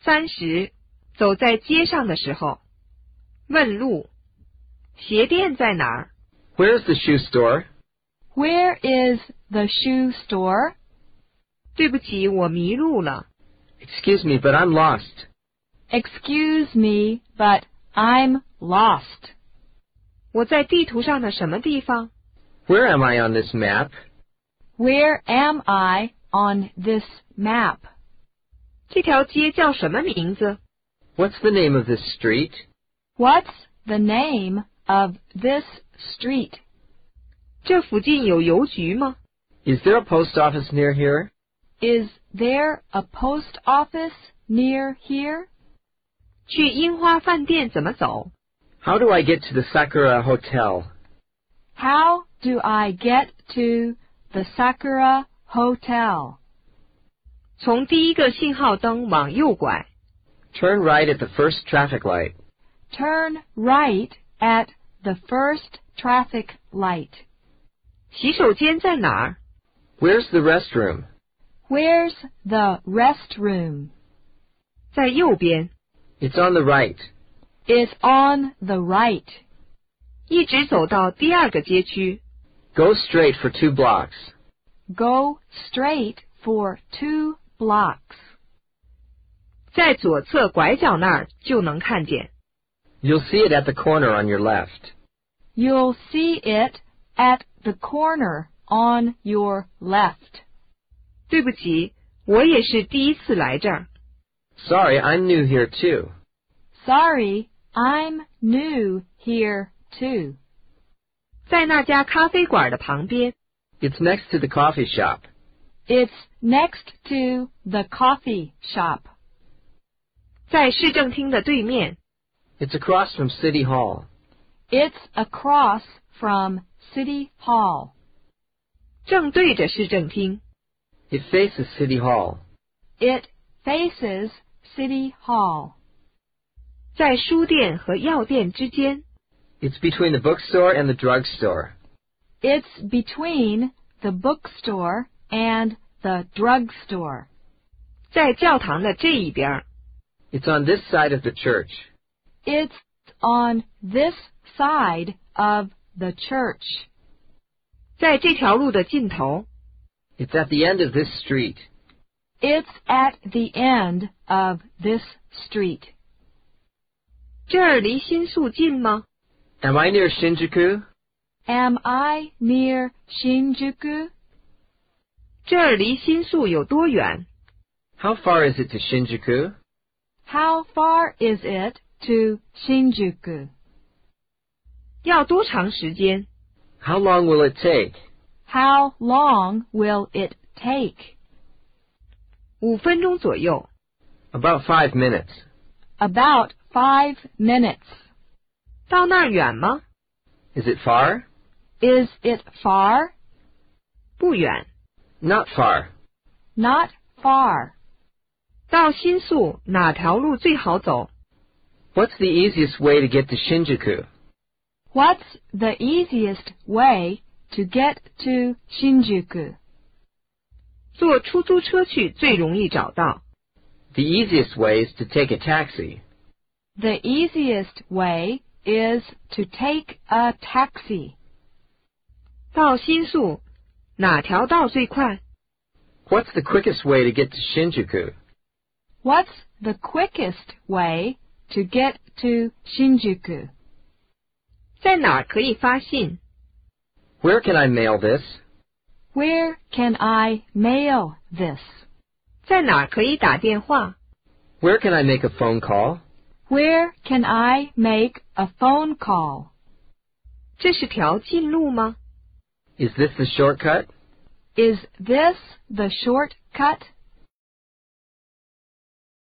三十，走在街上的时候，问路。鞋店在哪儿 Where's the shoe store? Where is the shoe store? 对不起，我迷路了。 Excuse me, but I'm lost. Excuse me, but I'm lost. 我在地图上的什么地方？ Where am I on this map? Where am I on this map? 这条街叫什么名字？ What's the name of this street? What's the name of this street? 这附近有邮局吗？ Is there a post office near here? Is there a post office near here? 去樱花饭店怎么走？ How do I get to the Sakura Hotel? How do I get to the Sakura Hotel? 从第一个信号灯往右拐， Turn right at the first traffic light. Turn right at the first traffic light. 洗手间在哪儿？ Where's the restroom? Where's the restroom? 在右边， It's on the right. It's on the right. 一直走到第二个街区， Go straight for two blocks. Go straight for two blocks. 在左侧拐角那儿就能看见。 You'll see it at the corner on your left. You'll see it at the corner on your left. 对不起，我也是第一次来这儿。 Sorry, I'm new here too. Sorry, I'm new here too. 在那家咖啡馆的旁边， It's next to the coffee shop. It's next to the coffee shop. 在市政厅的对面， It's across from City Hall. It's across from City Hall. 正对着市政厅。 It faces City Hall. It faces City Hall. 在书店和药店之间， It's between the bookstore and the drugstore. It's between the bookstore and the drugstore. 在教堂的这一边儿。 It's on this side of the church. It's on this side of the church. 在这条路的尽头， It's at the end of this street. It's at the end of this street. 这儿离新宿近吗？ Am I near Shinjuku? Am I near Shinjuku? 这儿离新宿有多远？ How far is it to Shinjuku? How far is it to Shinjuku? 要多长时间？ How long will it take? How long will it take? 五分钟左右。 About five minutes. About five minutes. 到那儿远吗？ Is it far? Is it far? 不远。 Not far. Not far. 到新宿哪条路最好走？ What's the easiest way to get to Shinjuku? What's the easiest way to get to Shinjuku? 坐出租车去最容易找到。 The easiest way is to take a taxi. The easiest way is to take a taxi. 到新宿 哪条道最快？ What's the quickest way to get to Shinjuku? What's the quickest way to get to Shinjuku? 在哪儿可以发信？ Where can I mail this? Where can I mail this? 在哪儿可以打电话？ Where can I make a phone call? Where can I make a phone call? 这是条近路吗？ is this the shortcut? Is this the shortcut?